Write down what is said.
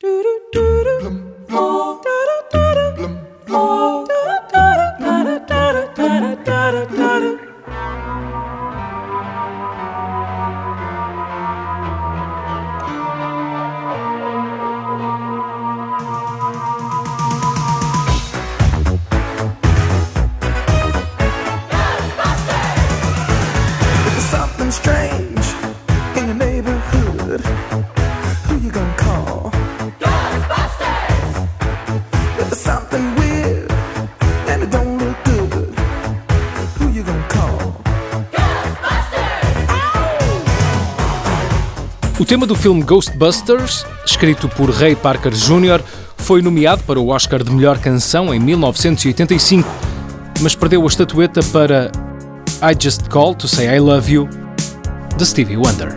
Do do do do. O tema do filme Ghostbusters, escrito por Ray Parker Jr., foi nomeado para o Oscar de melhor canção em 1985, mas perdeu a estatueta para I Just Call to Say I Love You, de Stevie Wonder.